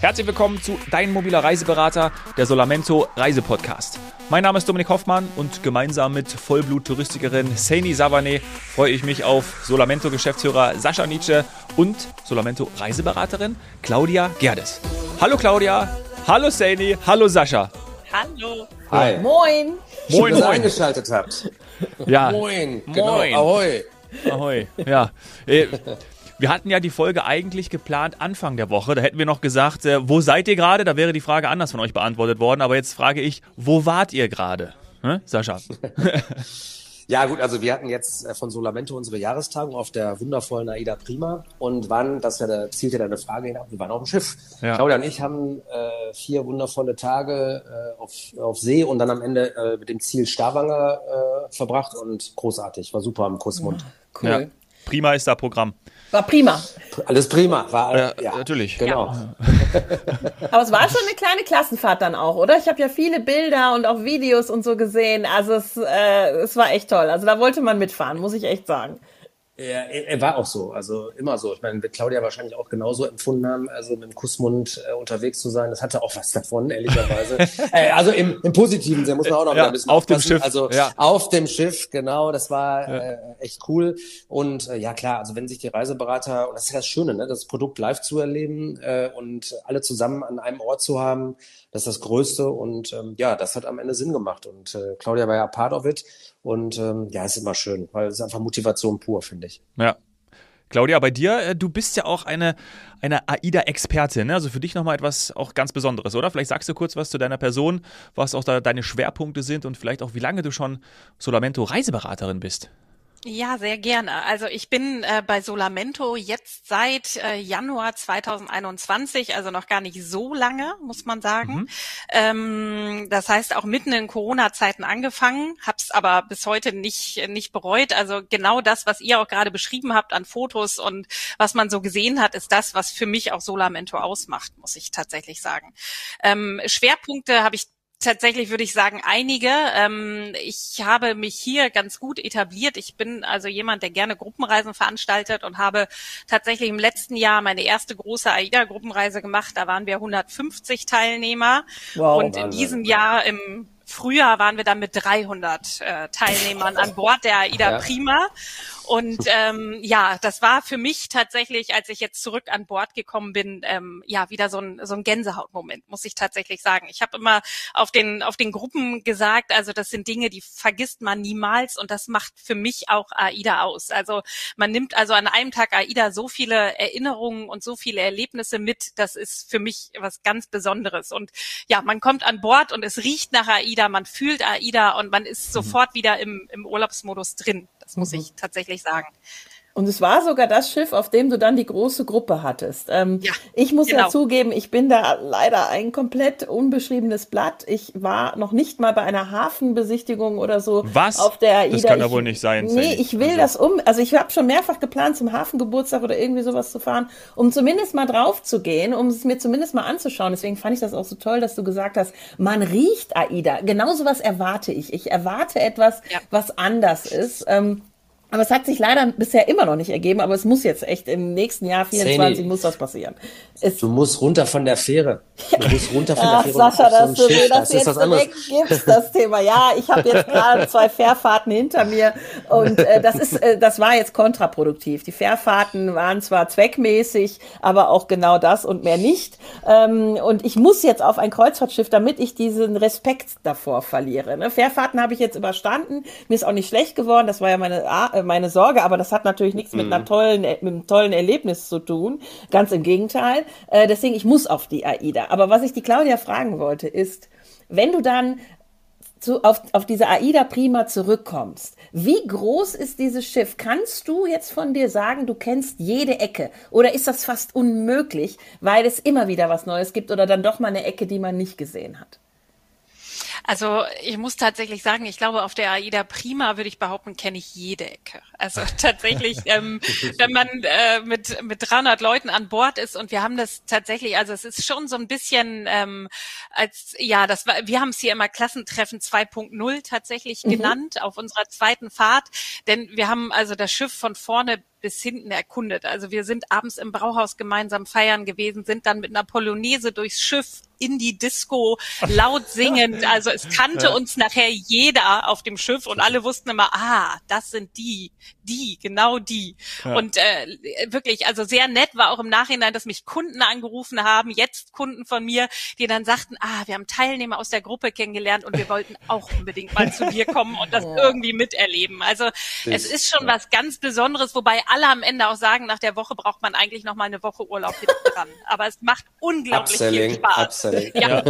Herzlich willkommen zu Dein mobiler Reiseberater, der Solamento Reisepodcast. Mein Name ist Dominik Hoffmann und gemeinsam mit Vollblut-Touristikerin Saini Savane freue ich mich auf Solamento-Geschäftsführer Sascha Nietzsche und Solamento-Reiseberaterin Claudia Gerdes. Hallo Claudia, hallo Saini, hallo Sascha. Hallo. Hi. Moin. Moin, moin. eingeschaltet habt. Ja. Moin. Genau. Moin. Ahoi. Ahoi. Ja. Wir hatten ja die Folge eigentlich geplant Anfang der Woche. Da hätten wir noch gesagt, äh, wo seid ihr gerade? Da wäre die Frage anders von euch beantwortet worden. Aber jetzt frage ich, wo wart ihr gerade? Hm? Sascha. Ja gut, also wir hatten jetzt äh, von Solamento unsere Jahrestagung auf der wundervollen Aida Prima und waren, das ja der, zielt ja deine Frage hin wir waren auf dem Schiff. Ja. Claudia und ich haben äh, vier wundervolle Tage äh, auf, auf See und dann am Ende äh, mit dem Ziel Stavanger äh, verbracht und großartig, war super am Kussmund. Cool. Ja. Prima ist da Programm. War prima. Alles prima. War, ja, ja. natürlich. Genau. Ja. Aber es war schon eine kleine Klassenfahrt dann auch, oder? Ich habe ja viele Bilder und auch Videos und so gesehen. Also es, äh, es war echt toll. Also da wollte man mitfahren, muss ich echt sagen. Ja, er war auch so, also immer so. Ich meine, wird Claudia wahrscheinlich auch genauso empfunden haben, also mit dem Kussmund äh, unterwegs zu sein. Das hatte auch was davon, ehrlicherweise. äh, also im, im positiven Sinne muss man auch noch ja, ein bisschen auf dem Schiff. Also ja. auf dem Schiff, genau. Das war ja. äh, echt cool. Und äh, ja klar, also wenn sich die Reiseberater, und das ist ja das Schöne, ne, das Produkt live zu erleben äh, und alle zusammen an einem Ort zu haben, das ist das Größte. Und ähm, ja, das hat am Ende Sinn gemacht. Und äh, Claudia war ja part of it. Und ähm, ja, ist immer schön, weil es ist einfach Motivation pur, finde ich. Ja. Claudia, bei dir, äh, du bist ja auch eine, eine AIDA-Expertin, ne? also für dich nochmal etwas auch ganz Besonderes, oder? Vielleicht sagst du kurz was zu deiner Person, was auch da deine Schwerpunkte sind und vielleicht auch, wie lange du schon Solamento-Reiseberaterin bist. Ja, sehr gerne. Also ich bin äh, bei Solamento jetzt seit äh, Januar 2021, also noch gar nicht so lange, muss man sagen. Mhm. Ähm, das heißt auch mitten in Corona-Zeiten angefangen, hab's aber bis heute nicht nicht bereut. Also genau das, was ihr auch gerade beschrieben habt an Fotos und was man so gesehen hat, ist das, was für mich auch Solamento ausmacht, muss ich tatsächlich sagen. Ähm, Schwerpunkte habe ich Tatsächlich würde ich sagen, einige. Ähm, ich habe mich hier ganz gut etabliert. Ich bin also jemand, der gerne Gruppenreisen veranstaltet und habe tatsächlich im letzten Jahr meine erste große AIDA-Gruppenreise gemacht. Da waren wir 150 Teilnehmer. Wow, und in diesem Jahr im Frühjahr waren wir dann mit 300 äh, Teilnehmern an Bord der AIDA ja. Prima. Und ähm, ja, das war für mich tatsächlich, als ich jetzt zurück an Bord gekommen bin, ähm, ja wieder so ein, so ein Gänsehautmoment, muss ich tatsächlich sagen. Ich habe immer auf den auf den Gruppen gesagt, also das sind Dinge, die vergisst man niemals und das macht für mich auch AIDA aus. Also man nimmt also an einem Tag AIDA so viele Erinnerungen und so viele Erlebnisse mit, das ist für mich was ganz Besonderes. Und ja, man kommt an Bord und es riecht nach AIDA, man fühlt AIDA und man ist mhm. sofort wieder im, im Urlaubsmodus drin. Das muss mhm. ich tatsächlich sagen. Und es war sogar das Schiff, auf dem du dann die große Gruppe hattest. Ähm, ja, ich muss genau. ja zugeben, ich bin da leider ein komplett unbeschriebenes Blatt. Ich war noch nicht mal bei einer Hafenbesichtigung oder so Was? auf der AIDA. Das kann ja wohl nicht sein. Nee, ich will also. das um. Also ich habe schon mehrfach geplant, zum Hafengeburtstag oder irgendwie sowas zu fahren, um zumindest mal drauf zu gehen, um es mir zumindest mal anzuschauen. Deswegen fand ich das auch so toll, dass du gesagt hast, man riecht AIDA. Genau sowas erwarte ich. Ich erwarte etwas, ja. was anders ist. Ähm, aber es hat sich leider bisher immer noch nicht ergeben, aber es muss jetzt echt im nächsten Jahr 24 Zeni, muss das passieren. Es du musst runter von der Fähre. Du musst runter von Ach, der Fähre. Sascha, dass so du mir das, das jetzt direkt gibst, das Thema. Ja, ich habe jetzt gerade zwei Fährfahrten hinter mir und äh, das ist, äh, das war jetzt kontraproduktiv. Die Fährfahrten waren zwar zweckmäßig, aber auch genau das und mehr nicht. Ähm, und ich muss jetzt auf ein Kreuzfahrtschiff, damit ich diesen Respekt davor verliere. Ne? Fährfahrten habe ich jetzt überstanden. Mir ist auch nicht schlecht geworden. Das war ja meine äh, meine Sorge, aber das hat natürlich nichts mhm. mit einer tollen, mit einem tollen Erlebnis zu tun. Ganz im Gegenteil. Äh, deswegen, ich muss auf die AIDA. Aber was ich die Claudia fragen wollte, ist, wenn du dann zu, auf, auf diese AIDA Prima zurückkommst, wie groß ist dieses Schiff? Kannst du jetzt von dir sagen, du kennst jede Ecke? Oder ist das fast unmöglich, weil es immer wieder was Neues gibt oder dann doch mal eine Ecke, die man nicht gesehen hat? Also ich muss tatsächlich sagen, ich glaube, auf der AIDA Prima würde ich behaupten, kenne ich jede Ecke. Also tatsächlich, ähm, wenn man äh, mit, mit 300 Leuten an Bord ist und wir haben das tatsächlich, also es ist schon so ein bisschen ähm, als, ja, das war, wir haben es hier immer Klassentreffen 2.0 tatsächlich mhm. genannt auf unserer zweiten Fahrt, denn wir haben also das Schiff von vorne bis hinten erkundet. Also wir sind abends im Brauhaus gemeinsam feiern gewesen, sind dann mit einer Polonaise durchs Schiff in die Disco laut singend. Also es kannte uns nachher jeder auf dem Schiff und alle wussten immer, ah, das sind die, die, genau die. Ja. Und äh, wirklich, also sehr nett war auch im Nachhinein, dass mich Kunden angerufen haben, jetzt Kunden von mir, die dann sagten, ah, wir haben Teilnehmer aus der Gruppe kennengelernt und wir wollten auch unbedingt mal zu dir kommen und das irgendwie miterleben. Also das, es ist schon was ganz Besonderes, wobei alle am Ende auch sagen, nach der Woche braucht man eigentlich noch mal eine Woche Urlaub hinten dran. Aber es macht unglaublich Upselling, viel Spaß. Upselling. Ja.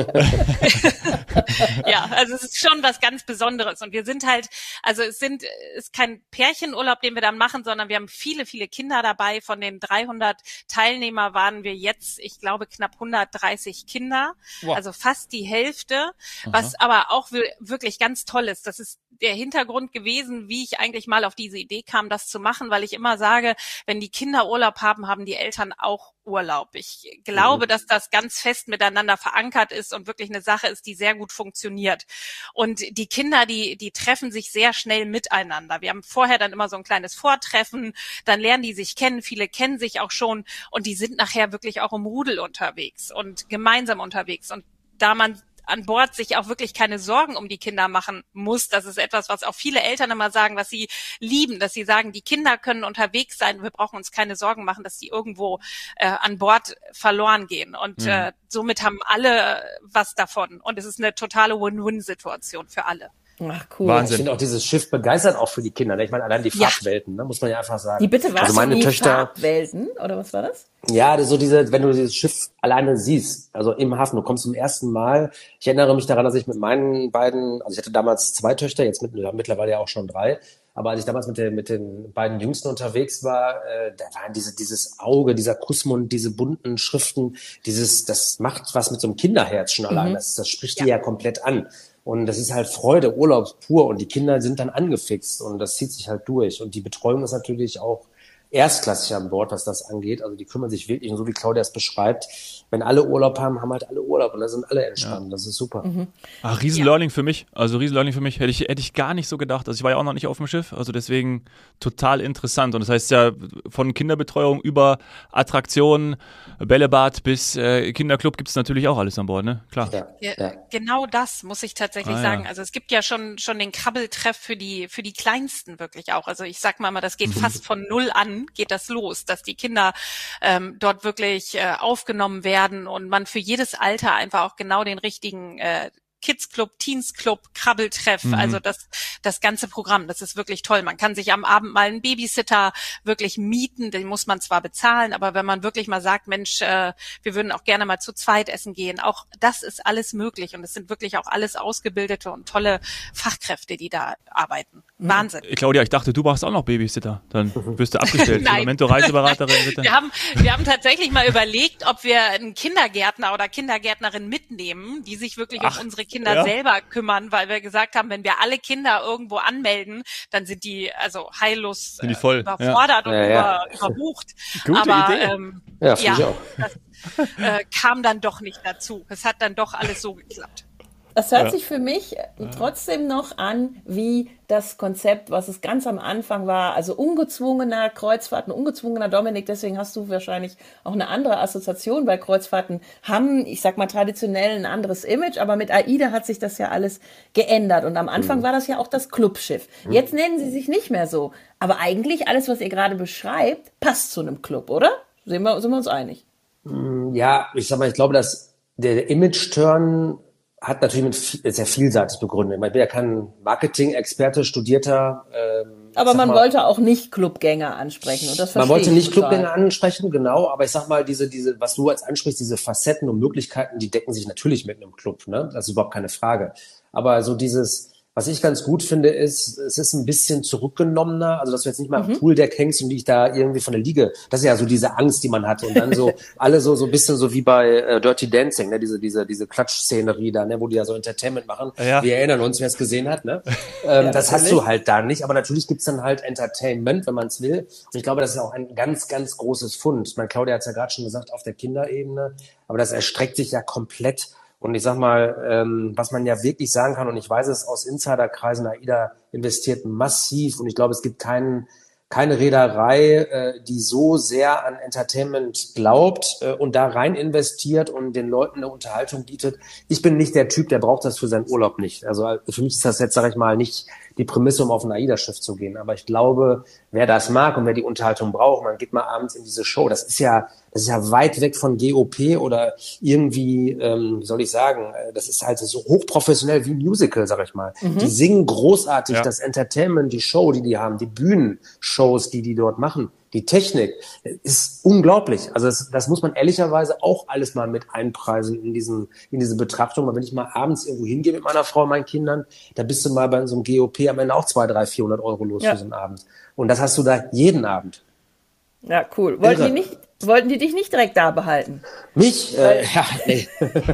ja, also es ist schon was ganz Besonderes. Und wir sind halt, also es sind, ist kein Pärchenurlaub, den wir dann machen, sondern wir haben viele, viele Kinder dabei. Von den 300 Teilnehmer waren wir jetzt, ich glaube, knapp 130 Kinder. Wow. Also fast die Hälfte. Aha. Was aber auch wirklich ganz toll ist. Das ist der Hintergrund gewesen, wie ich eigentlich mal auf diese Idee kam, das zu machen, weil ich immer sage, wenn die Kinder Urlaub haben, haben die Eltern auch Urlaub. Ich glaube, mhm. dass das ganz fest miteinander verankert ist und wirklich eine Sache ist, die sehr gut funktioniert. Und die Kinder, die, die treffen sich sehr schnell miteinander. Wir haben vorher dann immer so ein kleines Vortreffen, dann lernen die sich kennen, viele kennen sich auch schon und die sind nachher wirklich auch im Rudel unterwegs und gemeinsam unterwegs. Und da man an Bord sich auch wirklich keine Sorgen um die Kinder machen muss. Das ist etwas, was auch viele Eltern immer sagen, was sie lieben, dass sie sagen, die Kinder können unterwegs sein, wir brauchen uns keine Sorgen machen, dass die irgendwo äh, an Bord verloren gehen. Und mhm. äh, somit haben alle was davon. Und es ist eine totale Win-Win-Situation für alle. Ach cool. Wahnsinn. Ich finde auch dieses Schiff begeistert auch für die Kinder. Ne? Ich meine, allein die Farbwelten, ja. ne, muss man ja einfach sagen. Die bitte was? Also meine die Töchter. Farbwelten oder was war das? Ja, so diese, wenn du dieses Schiff alleine siehst, also im Hafen, du kommst zum ersten Mal. Ich erinnere mich daran, dass ich mit meinen beiden, also ich hatte damals zwei Töchter, jetzt mit, mittlerweile ja auch schon drei. Aber als ich damals mit, den mit den beiden Jüngsten unterwegs war, äh, da waren diese, dieses Auge, dieser Kussmund, diese bunten Schriften, dieses, das macht was mit so einem Kinderherz schon allein. Mhm. Das, das spricht ja. die ja komplett an. Und das ist halt Freude, Urlaub pur. Und die Kinder sind dann angefixt und das zieht sich halt durch. Und die Betreuung ist natürlich auch erstklassig an Bord, was das angeht. Also die kümmern sich wirklich, und so wie Claudia es beschreibt, wenn alle Urlaub haben, haben halt alle Urlaub und da sind alle entspannt. Ja. Das ist super. Mhm. Ach, Riesen-Learning ja. für mich. Also Riesen-Learning für mich hätte ich, hätte ich gar nicht so gedacht. Also ich war ja auch noch nicht auf dem Schiff, also deswegen total interessant. Und das heißt ja von Kinderbetreuung über Attraktionen, Bällebad bis äh, Kinderclub gibt es natürlich auch alles an Bord, ne? Klar. Ja. ja. Genau das muss ich tatsächlich ah, sagen. Also es gibt ja schon, schon den Krabbeltreff für die, für die Kleinsten wirklich auch. Also ich sag mal mal, das geht mhm. fast von null an, geht das los, dass die Kinder ähm, dort wirklich äh, aufgenommen werden werden und man für jedes Alter einfach auch genau den richtigen äh, Kids Club, Teens Club, Krabbeltreff, mhm. also das, das ganze Programm, das ist wirklich toll. Man kann sich am Abend mal einen Babysitter wirklich mieten, den muss man zwar bezahlen, aber wenn man wirklich mal sagt, Mensch, äh, wir würden auch gerne mal zu zweit essen gehen, auch das ist alles möglich und es sind wirklich auch alles ausgebildete und tolle Fachkräfte, die da arbeiten. Mhm. Wahnsinn. Claudia, ich dachte, du machst auch noch Babysitter, dann wirst du abgestellt. Nein. Momento Reiseberaterin bitte. Wir haben, wir haben tatsächlich mal überlegt, ob wir einen Kindergärtner oder Kindergärtnerin mitnehmen, die sich wirklich Ach. um unsere Kinder ja. selber kümmern, weil wir gesagt haben, wenn wir alle Kinder irgendwo anmelden, dann sind die also heillos die voll. Äh, überfordert ja. und ja, über, überbucht. Gute Aber Idee. Ähm, ja, ja das äh, kam dann doch nicht dazu. Es hat dann doch alles so geklappt. Das hört ja. sich für mich trotzdem noch an wie das Konzept, was es ganz am Anfang war. Also ungezwungener Kreuzfahrten, ungezwungener Dominik. Deswegen hast du wahrscheinlich auch eine andere Assoziation, weil Kreuzfahrten haben, ich sag mal traditionell ein anderes Image, aber mit AIDA hat sich das ja alles geändert. Und am Anfang mhm. war das ja auch das Clubschiff. Mhm. Jetzt nennen sie sich nicht mehr so. Aber eigentlich alles, was ihr gerade beschreibt, passt zu einem Club, oder? Sind wir, sind wir uns einig? Mm, ja, ich sag mal, ich glaube, dass der Image-Turn hat natürlich mit viel, sehr vielseitig begründet. Ich bin ja kein Marketing-Experte, studierter. Ähm, aber man mal, wollte auch nicht Clubgänger ansprechen. Und das man wollte nicht Clubgänger ansprechen, genau. Aber ich sag mal, diese, diese, was du als ansprichst, diese Facetten und Möglichkeiten, die decken sich natürlich mit einem Club. Ne? Das ist überhaupt keine Frage. Aber so dieses was ich ganz gut finde, ist, es ist ein bisschen zurückgenommener, also dass du jetzt nicht mal mhm. im Pooldeck hängst und dich da irgendwie von der Liege, das ist ja so diese Angst, die man hat und dann so alle so so ein bisschen so wie bei äh, Dirty Dancing, ne, diese diese diese Klatschszenerie da, ne, wo die ja so Entertainment machen. Ja. Wir erinnern uns, wer es gesehen hat, ne? Ähm, ja, das hast du halt da nicht, aber natürlich gibt's dann halt Entertainment, wenn man es will. Und ich glaube, das ist auch ein ganz ganz großes Fund. Ich meine, Claudia hat es ja gerade schon gesagt auf der Kinderebene, aber das erstreckt sich ja komplett und ich sag mal, ähm, was man ja wirklich sagen kann, und ich weiß es aus Insiderkreisen, AIDA investiert massiv und ich glaube, es gibt keinen keine Reederei, äh, die so sehr an Entertainment glaubt äh, und da rein investiert und den Leuten eine Unterhaltung bietet. Ich bin nicht der Typ, der braucht das für seinen Urlaub nicht. Also für mich ist das jetzt, sage ich mal, nicht die Prämisse, um auf ein AIDA-Schiff zu gehen. Aber ich glaube, wer das mag und wer die Unterhaltung braucht, man geht mal abends in diese Show. Das ist ja, das ist ja weit weg von GOP oder irgendwie, ähm, wie soll ich sagen, äh, das ist halt so hochprofessionell wie ein Musical, sag ich mal. Mhm. Die singen großartig, ja. das Entertainment, die Show, die die haben, die Bühnenshows, die die dort machen die Technik ist unglaublich. Also das, das muss man ehrlicherweise auch alles mal mit einpreisen in diesen in diese Betrachtung. Weil wenn ich mal abends irgendwo hingehe mit meiner Frau und meinen Kindern, da bist du mal bei so einem GOP am Ende auch zwei, drei, vierhundert Euro los ja. für so einen Abend. Und das hast du da jeden Abend. Ja, cool. Wollten die nicht, wollten die dich nicht direkt da behalten? Mich? Äh, ja, nee.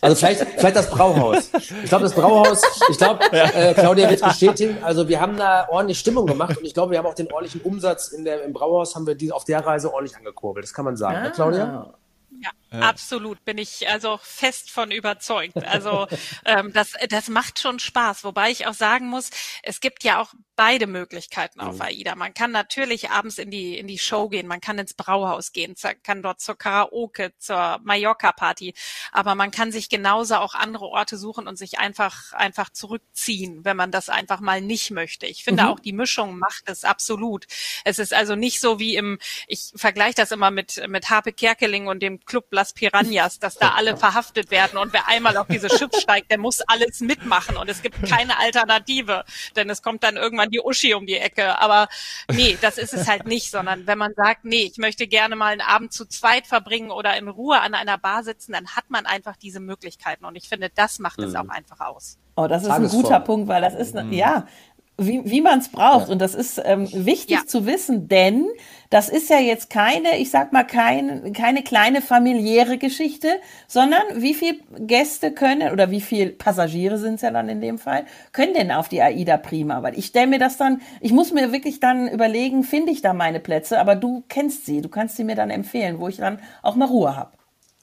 Also vielleicht, vielleicht das Brauhaus. Ich glaube, das Brauhaus, ich glaube, äh, Claudia wird bestätigen, also wir haben da ordentlich Stimmung gemacht und ich glaube, wir haben auch den ordentlichen Umsatz in der, im Brauhaus haben wir die auf der Reise ordentlich angekurbelt. Das kann man sagen, ne, ah. ne, Claudia? Ja, ja, absolut bin ich also fest von überzeugt. Also ähm, das, das macht schon Spaß. Wobei ich auch sagen muss, es gibt ja auch beide Möglichkeiten auf mhm. AIDA. Man kann natürlich abends in die in die Show gehen, man kann ins Brauhaus gehen, kann dort zur Karaoke, zur Mallorca-Party, aber man kann sich genauso auch andere Orte suchen und sich einfach einfach zurückziehen, wenn man das einfach mal nicht möchte. Ich finde mhm. auch die Mischung macht es absolut. Es ist also nicht so wie im, ich vergleiche das immer mit mit Harpe Kerkeling und dem Club Las Piranhas, dass da alle verhaftet werden und wer einmal auf dieses Schiff steigt, der muss alles mitmachen und es gibt keine Alternative, denn es kommt dann irgendwann die Uschi um die Ecke. Aber nee, das ist es halt nicht, sondern wenn man sagt, nee, ich möchte gerne mal einen Abend zu zweit verbringen oder in Ruhe an einer Bar sitzen, dann hat man einfach diese Möglichkeiten und ich finde, das macht es mhm. auch einfach aus. Oh, das ist ein guter Punkt, weil das ist, mhm. ja, wie, wie man es braucht. Ja. Und das ist ähm, wichtig ja. zu wissen, denn das ist ja jetzt keine, ich sag mal, kein, keine kleine familiäre Geschichte, sondern wie viel Gäste können oder wie viel Passagiere sind es ja dann in dem Fall, können denn auf die AIDA prima? Weil ich stelle mir das dann, ich muss mir wirklich dann überlegen, finde ich da meine Plätze, aber du kennst sie, du kannst sie mir dann empfehlen, wo ich dann auch mal Ruhe habe.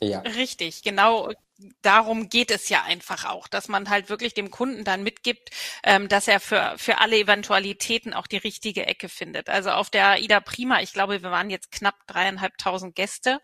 Ja. Richtig, genau darum geht es ja einfach auch, dass man halt wirklich dem Kunden dann mitgibt, ähm, dass er für, für alle Eventualitäten auch die richtige Ecke findet. Also auf der Ida Prima, ich glaube, wir waren jetzt knapp dreieinhalbtausend Gäste.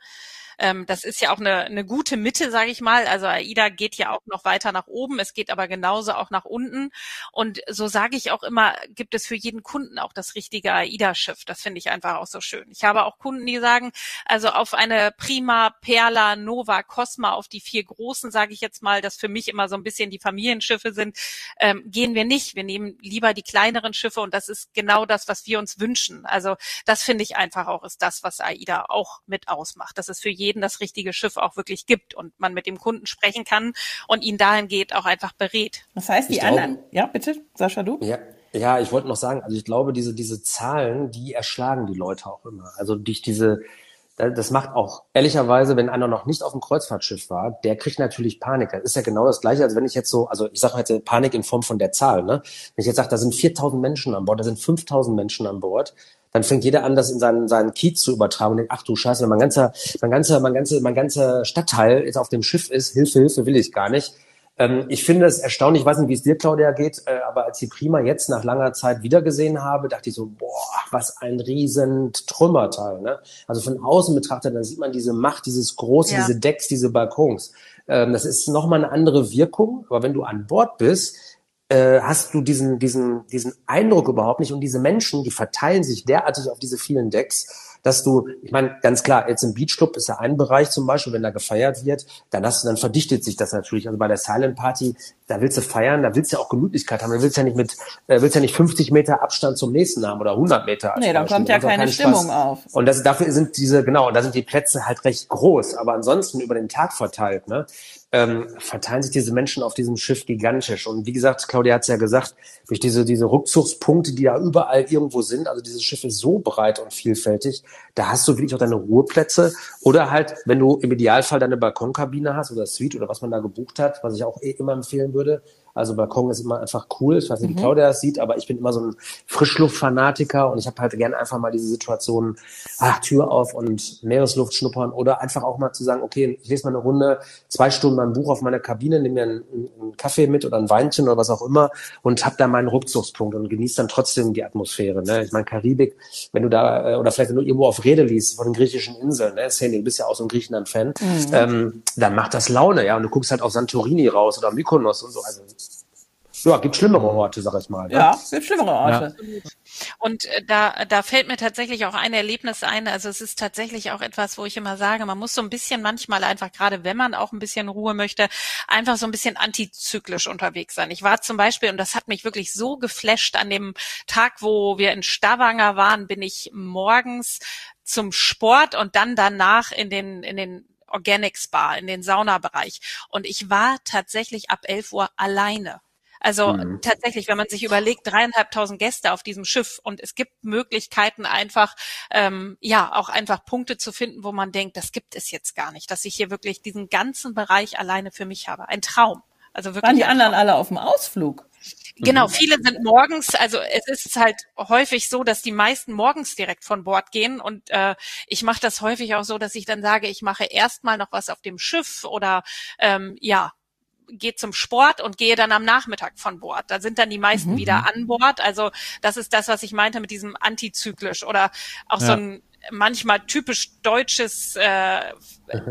Ähm, das ist ja auch eine, eine gute Mitte, sage ich mal. Also AIDA geht ja auch noch weiter nach oben, es geht aber genauso auch nach unten. Und so sage ich auch immer, gibt es für jeden Kunden auch das richtige AIDA-Schiff. Das finde ich einfach auch so schön. Ich habe auch Kunden, die sagen, also auf eine Prima, Perla, Nova, Cosma, auf die vier großen, sage ich jetzt mal, das für mich immer so ein bisschen die Familienschiffe sind, ähm, gehen wir nicht. Wir nehmen lieber die kleineren Schiffe und das ist genau das, was wir uns wünschen. Also das finde ich einfach auch, ist das, was AIDA auch mit ausmacht. Das ist für jeden jeden das richtige Schiff auch wirklich gibt und man mit dem Kunden sprechen kann und ihn dahin geht auch einfach berät. Das heißt, die ich anderen, glaube, ja, bitte, Sascha, du? Ja. Ja, ich wollte noch sagen, also ich glaube, diese, diese Zahlen, die erschlagen die Leute auch immer. Also durch diese, das macht auch ehrlicherweise, wenn einer noch nicht auf dem Kreuzfahrtschiff war, der kriegt natürlich Panik. Das ist ja genau das Gleiche, als wenn ich jetzt so, also ich sage jetzt Panik in Form von der Zahl. Ne? Wenn ich jetzt sage, da sind 4.000 Menschen an Bord, da sind 5.000 Menschen an Bord, dann fängt jeder an, das in seinen, seinen Kiez zu übertragen und denkt, ach du Scheiße, mein ganzer, mein ganzer, mein ganzer, mein ganzer Stadtteil jetzt auf dem Schiff ist, Hilfe, Hilfe will ich gar nicht. Ähm, ich finde es erstaunlich, ich weiß nicht, wie es dir, Claudia, geht, äh, aber als ich Prima jetzt nach langer Zeit wiedergesehen habe, dachte ich so, boah, was ein riesen Trümmerteil. Ne? Also von außen betrachtet, dann sieht man diese Macht, dieses große, ja. diese Decks, diese Balkons. Ähm, das ist nochmal eine andere Wirkung, aber wenn du an Bord bist, äh, hast du diesen, diesen, diesen Eindruck überhaupt nicht. Und diese Menschen, die verteilen sich derartig auf diese vielen Decks, dass du, ich meine, ganz klar, jetzt im Beachclub ist ja ein Bereich zum Beispiel, wenn da gefeiert wird, dann hast du, dann verdichtet sich das natürlich. Also bei der Silent Party, da willst du feiern, da willst du ja auch Gemütlichkeit haben, da willst du ja nicht mit, äh, willst ja nicht 50 Meter Abstand zum nächsten haben oder 100 Meter. Nee, dann kommt ja keine, Stimmung Spaß. auf. Und das, dafür sind diese, genau, da sind die Plätze halt recht groß, aber ansonsten über den Tag verteilt, ne, ähm, verteilen sich diese Menschen auf diesem Schiff gigantisch. Und wie gesagt, Claudia hat es ja gesagt, durch diese, diese Rückzugspunkte, die ja überall irgendwo sind, also dieses Schiff ist so breit und vielfältig, da hast du wirklich auch deine Ruheplätze. Oder halt, wenn du im Idealfall deine Balkonkabine hast oder Suite oder was man da gebucht hat, was ich auch eh immer empfehlen würde, Also Balkon ist immer einfach cool. Ich weiß nicht, wie mhm. Claudia das sieht, aber ich bin immer so ein Frischluftfanatiker und ich habe halt gerne einfach mal diese Situation, ach, Tür auf und Meeresluft schnuppern oder einfach auch mal zu sagen, okay, ich lese mal eine Runde, zwei Stunden mein Buch auf meiner Kabine, nehme mir einen, einen Kaffee mit oder ein Weinchen oder was auch immer und habe da meinen Rückzugspunkt und genieße dann trotzdem die Atmosphäre. Ne? Ich meine, Karibik, wenn du da, äh, oder vielleicht wenn du irgendwo auf Rede liest von den griechischen Inseln, ne? Sandy, du bist ja auch so ein Griechenland-Fan, mhm. ähm, dann macht das Laune, ja, und du guckst halt auf Santorini raus oder Mykonos und so. Also ja, gibt schlimmere Orte, sag ich mal. Ja, ja gibt schlimmere Orte. Ja. Und äh, da, da fällt mir tatsächlich auch ein Erlebnis ein. Also es ist tatsächlich auch etwas, wo ich immer sage, man muss so ein bisschen manchmal einfach, gerade wenn man auch ein bisschen Ruhe möchte, einfach so ein bisschen antizyklisch unterwegs sein. Ich war zum Beispiel, und das hat mich wirklich so geflasht, an dem Tag, wo wir in Stavanger waren, bin ich morgens zum Sport und dann danach in den, in den Organic Spa, in den Saunabereich. Und ich war tatsächlich ab 11 Uhr alleine. Also mhm. tatsächlich, wenn man sich überlegt, dreieinhalbtausend Gäste auf diesem Schiff und es gibt Möglichkeiten einfach, ähm, ja, auch einfach Punkte zu finden, wo man denkt, das gibt es jetzt gar nicht, dass ich hier wirklich diesen ganzen Bereich alleine für mich habe. Ein Traum. Also wirklich. Waren die anderen alle auf dem Ausflug? Genau, mhm. viele sind morgens, also es ist halt häufig so, dass die meisten morgens direkt von Bord gehen und äh, ich mache das häufig auch so, dass ich dann sage, ich mache erstmal noch was auf dem Schiff oder ähm, ja, gehe zum Sport und gehe dann am Nachmittag von Bord. Da sind dann die meisten mhm. wieder an Bord. Also das ist das, was ich meinte mit diesem antizyklisch oder auch ja. so ein manchmal typisch deutsches äh,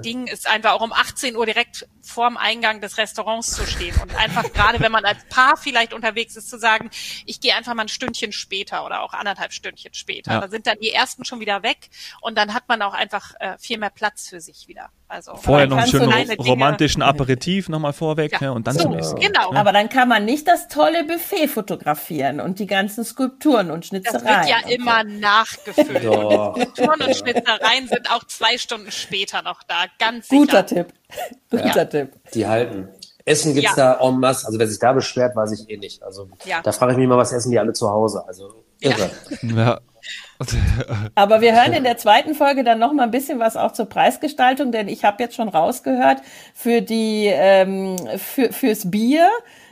Ding ist einfach auch um 18 Uhr direkt vorm Eingang des Restaurants zu stehen und einfach gerade wenn man als Paar vielleicht unterwegs ist zu sagen, ich gehe einfach mal ein Stündchen später oder auch anderthalb Stündchen später. Ja. Da sind dann die ersten schon wieder weg und dann hat man auch einfach äh, viel mehr Platz für sich wieder. Also vorher noch einen schönen romantischen Aperitif nochmal vorweg ja. ne, und dann so, zum nächsten. Genau. Aber dann kann man nicht das tolle Buffet fotografieren und die ganzen Skulpturen und Schnitzereien. Das wird ja immer so. nachgefüllt. Skulpturen und Schnitzereien sind auch zwei Stunden später noch da. Ganz sicher. Guter Tipp. Guter ja. Tipp. Die halten. Essen gibt's ja. da en masse. Also wer sich da beschwert, weiß ich eh nicht. Also ja. da frage ich mich mal, was essen die alle zu Hause? Also irre. Ja. Aber wir hören in der zweiten Folge dann noch mal ein bisschen was auch zur Preisgestaltung, denn ich habe jetzt schon rausgehört, für die ähm, für, fürs Bier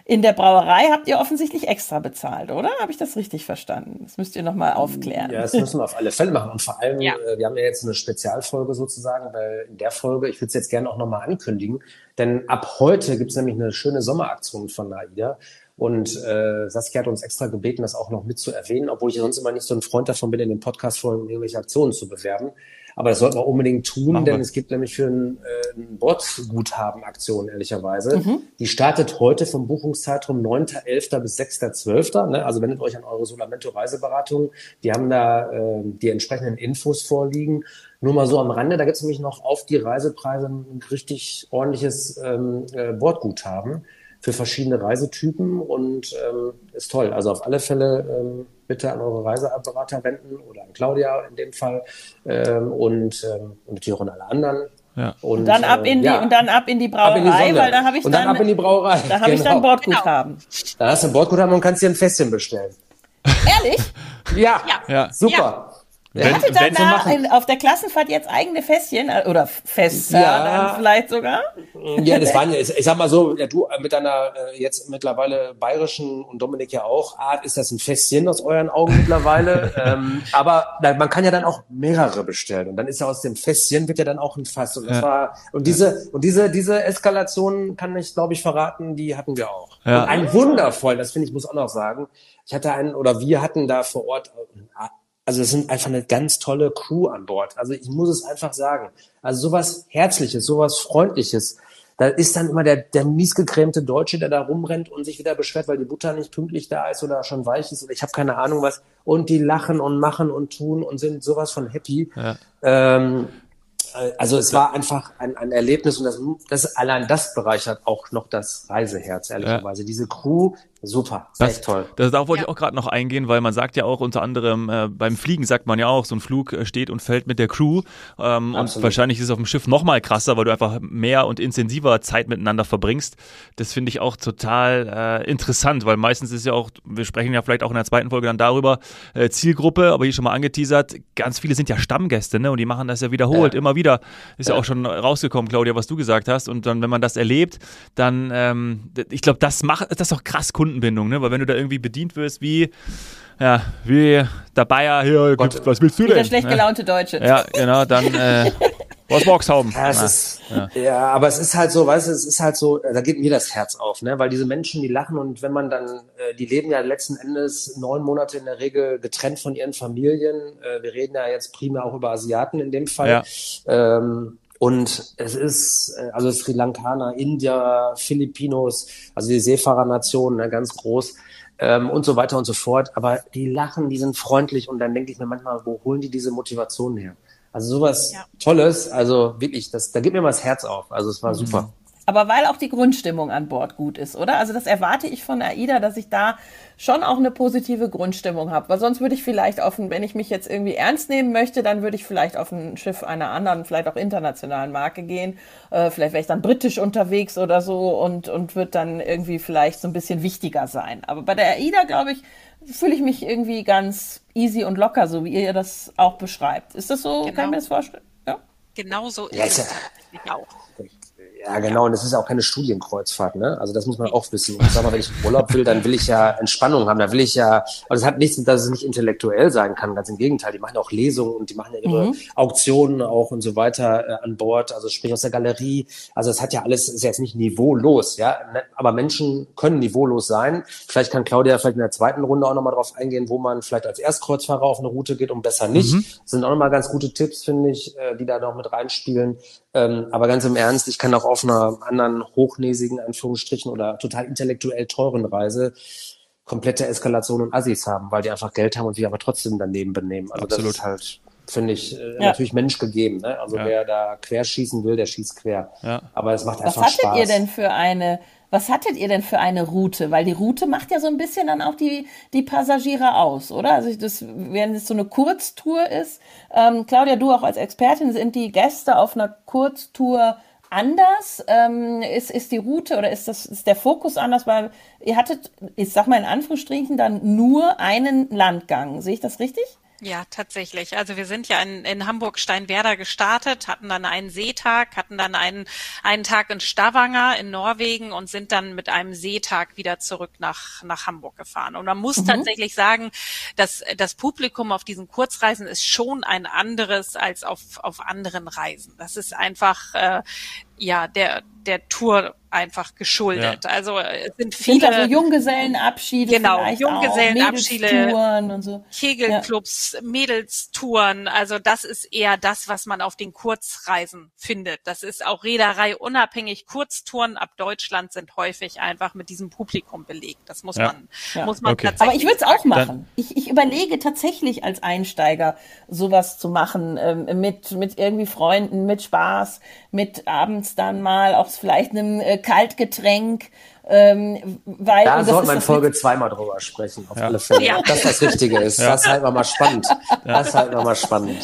in der Brauerei habt ihr offensichtlich extra bezahlt, oder? Habe ich das richtig verstanden? Das müsst ihr nochmal aufklären. Ja, das müssen wir auf alle Fälle machen. Und vor allem, ja. äh, wir haben ja jetzt eine Spezialfolge sozusagen, weil in der Folge, ich würde es jetzt gerne auch nochmal ankündigen, denn ab heute gibt es nämlich eine schöne Sommeraktion von AIDA. Und äh, Saskia hat uns extra gebeten, das auch noch mit zu erwähnen, obwohl ich sonst immer nicht so ein Freund davon bin, in den Podcast-Folgen irgendwelche Aktionen zu bewerben. Aber das sollten wir unbedingt tun, Machen denn wir. es gibt nämlich für ein, äh, ein Bordguthaben Aktion, ehrlicherweise. Mhm. Die startet heute vom Buchungszeitraum 9.11. bis 6.12. Ne? Also wendet euch an eure Solamento Reiseberatung. Die haben da äh, die entsprechenden Infos vorliegen. Nur mal so am Rande, da gibt es nämlich noch auf die Reisepreise ein richtig ordentliches ähm, äh, Bordguthaben für verschiedene Reisetypen und ähm, ist toll. Also auf alle Fälle ähm, bitte an eure Reiseberater wenden oder an Claudia in dem Fall ähm, und, ähm, und natürlich auch an alle anderen. Ja. Und, und, dann ab in die ja, und dann ab in die Brauerei, in die weil da habe ich und dann, dann ab in die Brauerei. Da habe genau. ich dann genau. Bordguthaben. Genau. Da hast du ein Bordguthaben und kannst dir ein Festchen bestellen. Ehrlich? ja, ja, super. Wenn, Hatte dann da in, auf der Klassenfahrt jetzt eigene Fässchen äh, oder Fässer ja, dann vielleicht sogar? Ja, das waren ja, ich sag mal so, ja, du mit deiner äh, jetzt mittlerweile bayerischen und Dominik ja auch Art, ist das ein Fässchen aus euren Augen mittlerweile. ähm, aber na, man kann ja dann auch mehrere bestellen und dann ist ja aus dem Fässchen wird ja dann auch ein Fass und das ja. war und diese und diese diese Eskalation kann ich glaube ich verraten, die hatten wir auch. Ja. Und ein wundervoll, das finde ich muss auch noch sagen. Ich hatte einen oder wir hatten da vor Ort also es sind einfach eine ganz tolle Crew an Bord. Also ich muss es einfach sagen. Also sowas Herzliches, sowas Freundliches. Da ist dann immer der, der miesgecremte Deutsche, der da rumrennt und sich wieder beschwert, weil die Butter nicht pünktlich da ist oder schon weich ist oder ich habe keine Ahnung was. Und die lachen und machen und tun und sind sowas von happy. Ja. Ähm, also es war einfach ein, ein Erlebnis und das, das allein das bereichert auch noch das Reiseherz, ehrlicherweise. Ja. Diese Crew Super, das, echt toll. Das, darauf wollte ja. ich auch gerade noch eingehen, weil man sagt ja auch unter anderem, äh, beim Fliegen sagt man ja auch, so ein Flug äh, steht und fällt mit der Crew. Ähm, und wahrscheinlich ist es auf dem Schiff noch mal krasser, weil du einfach mehr und intensiver Zeit miteinander verbringst. Das finde ich auch total äh, interessant, weil meistens ist ja auch, wir sprechen ja vielleicht auch in der zweiten Folge dann darüber, äh, Zielgruppe, aber hier schon mal angeteasert, ganz viele sind ja Stammgäste, ne? Und die machen das ja wiederholt, ja. immer wieder. Ist ja. ja. auch schon rausgekommen, Claudia, was du gesagt hast. Und dann, wenn man das erlebt, dann, ähm, ich glaube, das macht, das ist doch krass Kunden Kundenbindung, ne? Weil wenn du da irgendwie bedient wirst, wie ja, wie der Bayer hier, Gott, was willst du denn? Der schlecht gelaunte Deutsche. Ja, genau, dann äh, was magst haben? Ja, es ist, ja. ja. aber es ist halt so, weißt du, es ist halt so, da geht mir das Herz auf, ne? Weil diese Menschen, die lachen und wenn man dann, äh, die leben ja letzten Endes neun Monate in der Regel getrennt von ihren Familien. Äh, wir reden ja jetzt primär auch über Asiaten in dem Fall. Ja. Ähm, und es ist, äh, also Sri Lankaner, India, Filipinos, also die Seefahrernationen, ne, ganz groß ähm, und so weiter und so fort. Aber die lachen, die sind freundlich und dann denke ich mir manchmal, wo holen die diese Motivation her? Also sowas ja. Tolles, also wirklich, das, da gibt mir mal das Herz auf. Also es war mhm. super aber weil auch die Grundstimmung an Bord gut ist, oder? Also das erwarte ich von AIDA, dass ich da schon auch eine positive Grundstimmung habe, weil sonst würde ich vielleicht auf, ein, wenn ich mich jetzt irgendwie ernst nehmen möchte, dann würde ich vielleicht auf ein Schiff einer anderen, vielleicht auch internationalen Marke gehen. Äh, vielleicht wäre ich dann britisch unterwegs oder so und und wird dann irgendwie vielleicht so ein bisschen wichtiger sein. Aber bei der AIDA glaube ich fühle ich mich irgendwie ganz easy und locker, so wie ihr das auch beschreibt. Ist das so? Genau. Kann ich mir genau. das vorstellen? Ja. Genau so ist ja, es auch. Ja, genau. Und es ist auch keine Studienkreuzfahrt, ne? Also das muss man auch wissen. Und sag mal, wenn ich Urlaub will, dann will ich ja Entspannung haben. Da will ich ja, also es hat nichts, dass es nicht intellektuell sein kann. Ganz im Gegenteil. Die machen auch Lesungen und die machen ja ihre mhm. Auktionen auch und so weiter äh, an Bord. Also sprich aus der Galerie. Also es hat ja alles, ist jetzt nicht niveaulos, ja. Ne? Aber Menschen können niveaulos sein. Vielleicht kann Claudia vielleicht in der zweiten Runde auch nochmal drauf eingehen, wo man vielleicht als Erstkreuzfahrer auf eine Route geht und besser nicht. Mhm. Das sind auch nochmal ganz gute Tipps, finde ich, äh, die da noch mit reinspielen. Ähm, aber ganz im Ernst, ich kann auch auf einer anderen hochnäsigen, Anführungsstrichen, oder total intellektuell teuren Reise komplette Eskalation und Assis haben, weil die einfach Geld haben und sich aber trotzdem daneben benehmen. Also Absolut. das ist halt, finde ich, äh, ja. natürlich menschgegeben. Ne? Also ja. wer da querschießen will, der schießt quer. Ja. Aber es macht einfach Spaß. Was hattet ihr denn für eine was hattet ihr denn für eine Route? Weil die Route macht ja so ein bisschen dann auch die, die Passagiere aus, oder? Also das, wenn es so eine Kurztour ist, ähm, Claudia, du auch als Expertin, sind die Gäste auf einer Kurztour anders? Ähm, ist, ist die Route oder ist, das, ist der Fokus anders? Weil ihr hattet, ich sag mal in Anführungsstrichen, dann nur einen Landgang. Sehe ich das richtig? Ja, tatsächlich. Also wir sind ja in, in Hamburg-Steinwerder gestartet, hatten dann einen Seetag, hatten dann einen, einen Tag in Stavanger in Norwegen und sind dann mit einem Seetag wieder zurück nach, nach Hamburg gefahren. Und man muss mhm. tatsächlich sagen, dass das Publikum auf diesen Kurzreisen ist schon ein anderes als auf, auf anderen Reisen. Das ist einfach, äh, ja, der, der Tour einfach geschuldet. Ja. Also es sind viele sind also Junggesellenabschiede, genau Junggesellenabschiede, und so. Kegelclubs, ja. Mädelstouren. Also das ist eher das, was man auf den Kurzreisen findet. Das ist auch Reederei unabhängig. Kurztouren ab Deutschland sind häufig einfach mit diesem Publikum belegt. Das muss ja. man, muss man okay. tatsächlich. Aber ich würde es auch machen. Ich, ich überlege tatsächlich als Einsteiger sowas zu machen ähm, mit mit irgendwie Freunden, mit Spaß, mit abends dann mal auch vielleicht einem äh, Kaltgetränk. Ähm, weil, da sollte man in Folge zweimal drüber sprechen, auf ja. alle Fälle. Ja. Dass das Richtige ist. Ja. Das halten wir mal spannend. Das halten wir mal spannend.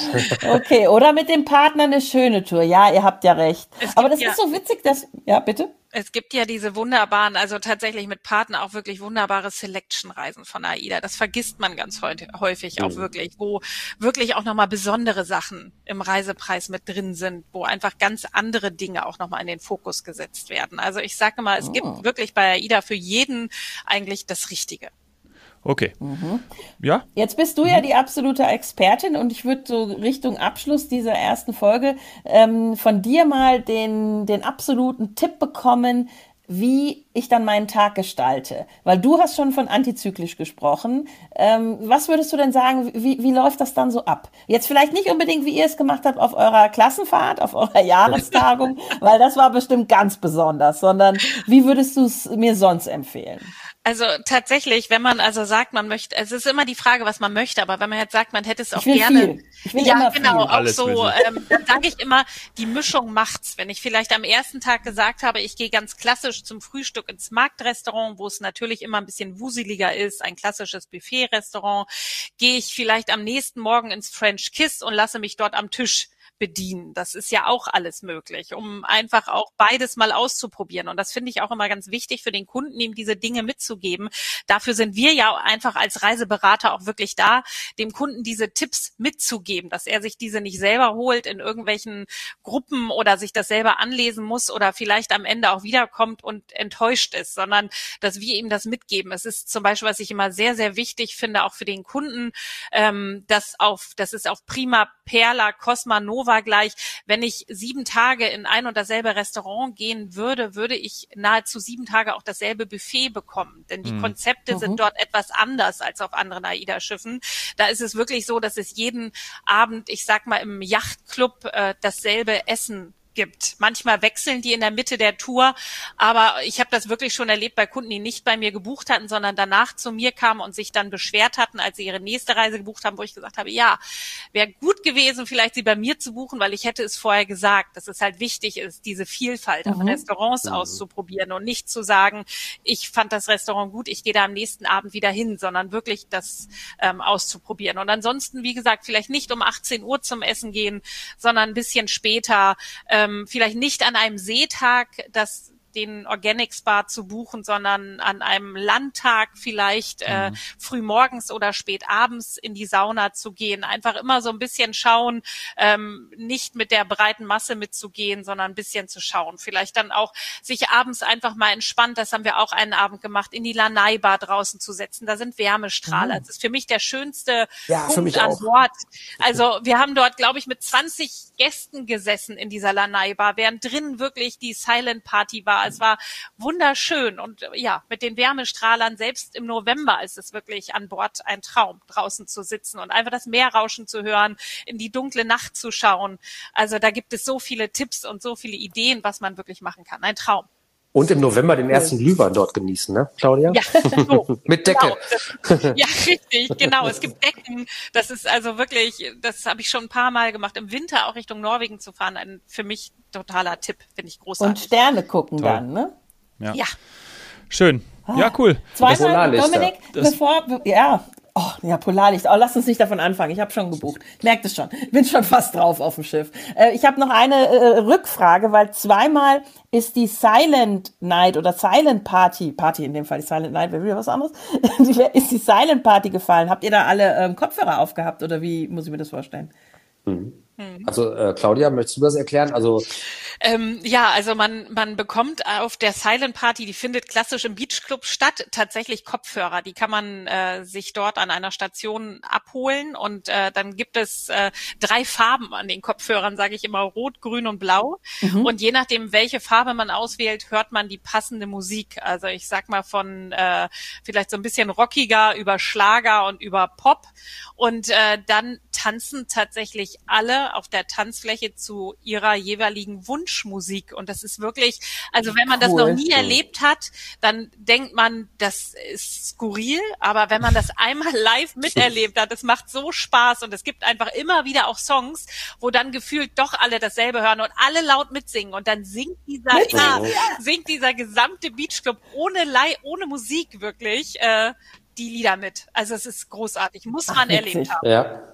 Okay, oder mit dem Partner eine schöne Tour. Ja, ihr habt ja recht. Aber das ist so witzig, dass, ja, bitte? Es gibt ja diese wunderbaren, also tatsächlich mit Partner auch wirklich wunderbare Selection-Reisen von AIDA. Das vergisst man ganz häufig auch mhm. wirklich, wo wirklich auch nochmal besondere Sachen im Reisepreis mit drin sind, wo einfach ganz andere Dinge auch nochmal in den Fokus gesetzt werden. Also ich sage mal, es oh. gibt wirklich bei AIDA für jeden eigentlich das Richtige. Okay. Mhm. Ja. Jetzt bist du ja die absolute Expertin und ich würde so Richtung Abschluss dieser ersten Folge ähm, von dir mal den, den absoluten Tipp bekommen, wie ich dann meinen Tag gestalte. Weil du hast schon von antizyklisch gesprochen. Ähm, was würdest du denn sagen, wie, wie läuft das dann so ab? Jetzt vielleicht nicht unbedingt, wie ihr es gemacht habt auf eurer Klassenfahrt, auf eurer Jahrestagung, weil das war bestimmt ganz besonders, sondern wie würdest du es mir sonst empfehlen? Also tatsächlich, wenn man also sagt, man möchte, es ist immer die Frage, was man möchte, aber wenn man jetzt sagt, man hätte es auch gerne. ja, genau, auch so, ähm, dann sage ich immer, die Mischung macht's. Wenn ich vielleicht am ersten Tag gesagt habe, ich gehe ganz klassisch zum Frühstück ins Marktrestaurant, wo es natürlich immer ein bisschen wuseliger ist, ein klassisches Buffet-Restaurant, gehe ich vielleicht am nächsten Morgen ins French Kiss und lasse mich dort am Tisch bedienen. Das ist ja auch alles möglich, um einfach auch beides mal auszuprobieren. Und das finde ich auch immer ganz wichtig für den Kunden, ihm diese Dinge mitzugeben. Dafür sind wir ja einfach als Reiseberater auch wirklich da, dem Kunden diese Tipps mitzugeben, dass er sich diese nicht selber holt in irgendwelchen Gruppen oder sich das selber anlesen muss oder vielleicht am Ende auch wiederkommt und enttäuscht ist, sondern dass wir ihm das mitgeben. Es ist zum Beispiel, was ich immer sehr, sehr wichtig finde, auch für den Kunden, ähm, dass auf, das ist auf Prima Perla Cosma Nova war gleich, wenn ich sieben Tage in ein und dasselbe Restaurant gehen würde, würde ich nahezu sieben Tage auch dasselbe Buffet bekommen. Denn die mhm. Konzepte mhm. sind dort etwas anders als auf anderen AIDA-Schiffen. Da ist es wirklich so, dass es jeden Abend, ich sag mal, im Yachtclub äh, dasselbe Essen gibt. Manchmal wechseln die in der Mitte der Tour, aber ich habe das wirklich schon erlebt bei Kunden, die nicht bei mir gebucht hatten, sondern danach zu mir kamen und sich dann beschwert hatten, als sie ihre nächste Reise gebucht haben, wo ich gesagt habe, ja, wäre gut gewesen, vielleicht sie bei mir zu buchen, weil ich hätte es vorher gesagt, dass es halt wichtig ist, diese Vielfalt mhm. an Restaurants mhm. auszuprobieren und nicht zu sagen, ich fand das Restaurant gut, ich gehe da am nächsten Abend wieder hin, sondern wirklich das ähm, auszuprobieren. Und ansonsten, wie gesagt, vielleicht nicht um 18 Uhr zum Essen gehen, sondern ein bisschen später. Äh, ähm, vielleicht nicht an einem Seetag, das den Organic Spa zu buchen, sondern an einem Landtag vielleicht äh, mhm. früh morgens oder spät abends in die Sauna zu gehen. Einfach immer so ein bisschen schauen, ähm, nicht mit der breiten Masse mitzugehen, sondern ein bisschen zu schauen. Vielleicht dann auch sich abends einfach mal entspannt, das haben wir auch einen Abend gemacht, in die Lanai Bar draußen zu setzen. Da sind Wärmestrahler. Mhm. Das ist für mich der schönste ja, Punkt an Bord. Also wir haben dort, glaube ich, mit 20 Gästen gesessen in dieser Lanai Bar, während drin wirklich die Silent Party war es war wunderschön und ja, mit den Wärmestrahlern selbst im November ist es wirklich an Bord ein Traum, draußen zu sitzen und einfach das Meerrauschen zu hören, in die dunkle Nacht zu schauen. Also da gibt es so viele Tipps und so viele Ideen, was man wirklich machen kann. Ein Traum. Und im November den ersten Glühwein dort genießen, ne, Claudia? Ja, so. Mit Decke. Genau. ja, richtig, genau. Es gibt Decken. Das ist also wirklich, das habe ich schon ein paar Mal gemacht, im Winter auch Richtung Norwegen zu fahren. Ein für mich totaler Tipp, finde ich großartig. Und Sterne gucken Toll. dann, ne? Ja. ja. Schön. Ja, cool. Zweimal, Dominik, bevor, ja, Oh, ja, Polarlicht. Oh, lass uns nicht davon anfangen. Ich habe schon gebucht. Merkt es schon. Bin schon fast drauf auf dem Schiff. Äh, ich habe noch eine äh, Rückfrage, weil zweimal ist die Silent Night oder Silent Party, Party in dem Fall, die Silent Night wäre wieder was anderes, ist die Silent Party gefallen. Habt ihr da alle ähm, Kopfhörer aufgehabt oder wie muss ich mir das vorstellen? Mhm. Mhm. Also äh, Claudia, möchtest du das erklären? Also ähm, ja, also man man bekommt auf der Silent Party, die findet klassisch im Beachclub statt, tatsächlich Kopfhörer. Die kann man äh, sich dort an einer Station abholen und äh, dann gibt es äh, drei Farben an den Kopfhörern, sage ich immer, rot, grün und blau. Mhm. Und je nachdem, welche Farbe man auswählt, hört man die passende Musik. Also ich sag mal von äh, vielleicht so ein bisschen rockiger über Schlager und über Pop und äh, dann tanzen tatsächlich alle auf der Tanzfläche zu ihrer jeweiligen Wunschmusik. Und das ist wirklich, also wenn man cool. das noch nie erlebt hat, dann denkt man, das ist skurril. Aber wenn man das einmal live miterlebt hat, das macht so Spaß. Und es gibt einfach immer wieder auch Songs, wo dann gefühlt doch alle dasselbe hören und alle laut mitsingen. Und dann singt dieser, ja, singt dieser gesamte Beachclub ohne, Lei ohne Musik wirklich. Äh, die Lieder mit. Also es ist großartig, muss man Ach, erlebt haben. Ja.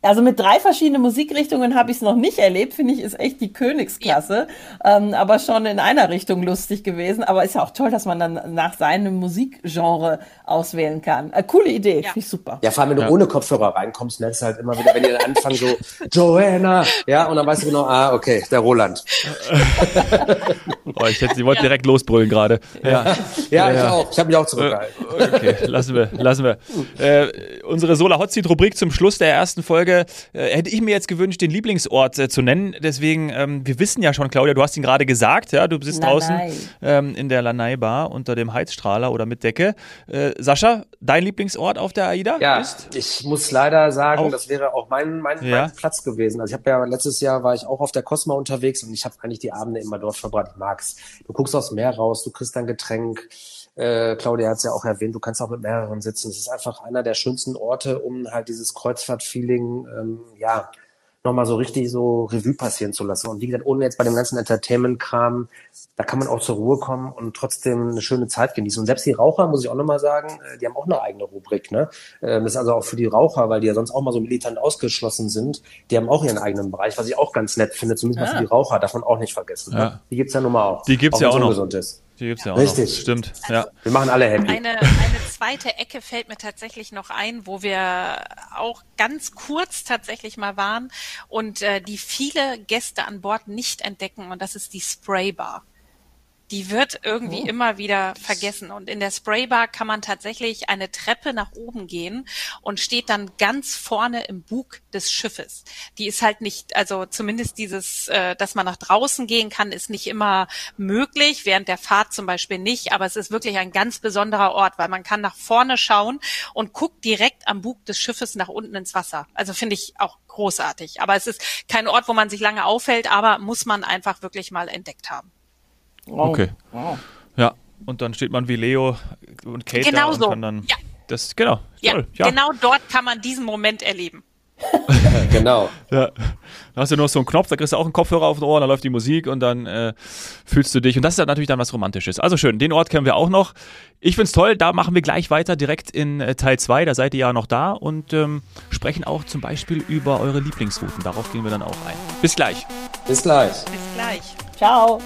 Also mit drei verschiedenen Musikrichtungen habe ich es noch nicht erlebt, finde ich, ist echt die Königsklasse. Ja. Ähm, aber schon in einer Richtung lustig gewesen. Aber ist ja auch toll, dass man dann nach seinem Musikgenre auswählen kann. Äh, coole Idee, ja. finde ich super. Ja, vor allem, wenn du ja. ohne Kopfhörer reinkommst, merkst du halt immer wieder, wenn die dann anfangen so, Joanna, ja, und dann weißt du genau, ah, okay, der Roland. oh, ich hätte, sie wollte direkt losbrüllen gerade. Ja. ja, ich auch. Ich habe mich auch zurückgehalten. Okay, lassen wir, lassen wir. Äh, unsere Solar Hot Seat Rubrik zum Schluss der ersten Folge Folge äh, hätte ich mir jetzt gewünscht, den Lieblingsort äh, zu nennen. Deswegen, ähm, wir wissen ja schon, Claudia, du hast ihn gerade gesagt, ja, du bist Lanai. draußen ähm, in der Lanai Bar unter dem Heizstrahler oder mit Decke. Äh, Sascha, dein Lieblingsort auf der AIDA ja, ist? ich muss leider sagen, auch? das wäre auch mein, mein, ja. mein Platz gewesen. Also ich habe ja letztes Jahr war ich auch auf der Cosma unterwegs und ich habe eigentlich die Abende immer dort verbracht. Ich mag Relax. Du guckst aufs Meer raus, du kriegst dein Getränk. Äh, Claudia hat es ja auch erwähnt, du kannst auch mit mehreren sitzen. Es ist einfach einer der schönsten Orte, um halt dieses Kreuzfahrt-Feeling, ähm, ja, nochmal so richtig so Revue passieren zu lassen. Und wie gesagt, ohne jetzt bei dem ganzen Entertainment-Kram, da kann man auch zur Ruhe kommen und trotzdem eine schöne Zeit genießen. Und selbst die Raucher, muss ich auch nochmal sagen, äh, die haben auch eine eigene Rubrik. Ne? Ähm, das ist also auch für die Raucher, weil die ja sonst auch mal so militant ausgeschlossen sind, die haben auch ihren eigenen Bereich, was ich auch ganz nett finde, zumindest mal für die Raucher, davon auch nicht vergessen. Ne? Ja. Die gibt's ja nun mal auch. Die gibt's auch ja auch noch. Ist. Die gibt's ja auch Richtig. Noch. Stimmt. Also, ja. Wir machen alle happy. Eine, eine zweite Ecke fällt mir tatsächlich noch ein, wo wir auch ganz kurz tatsächlich mal waren und äh, die viele Gäste an Bord nicht entdecken und das ist die Spraybar die wird irgendwie oh. immer wieder vergessen. Und in der Spraybar kann man tatsächlich eine Treppe nach oben gehen und steht dann ganz vorne im Bug des Schiffes. Die ist halt nicht, also zumindest dieses, äh, dass man nach draußen gehen kann, ist nicht immer möglich, während der Fahrt zum Beispiel nicht. Aber es ist wirklich ein ganz besonderer Ort, weil man kann nach vorne schauen und guckt direkt am Bug des Schiffes nach unten ins Wasser. Also finde ich auch großartig. Aber es ist kein Ort, wo man sich lange aufhält, aber muss man einfach wirklich mal entdeckt haben. Wow. Okay. Wow. Ja, und dann steht man wie Leo und Kate genau da und so. kann dann ja. das genau. Ja, toll. ja, genau dort kann man diesen Moment erleben. genau. Ja. Da hast du nur so einen Knopf, da kriegst du auch einen Kopfhörer auf den Ohr, dann läuft die Musik und dann äh, fühlst du dich. Und das ist natürlich dann was Romantisches. Also schön, den Ort kennen wir auch noch. Ich find's toll, da machen wir gleich weiter direkt in äh, Teil 2, da seid ihr ja noch da und ähm, sprechen auch zum Beispiel über eure Lieblingsrouten. Darauf gehen wir dann auch ein. Bis gleich. Bis gleich. Bis gleich. Ciao.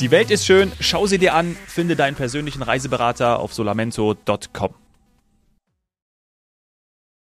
Die Welt ist schön, schau sie dir an, finde deinen persönlichen Reiseberater auf solamento.com.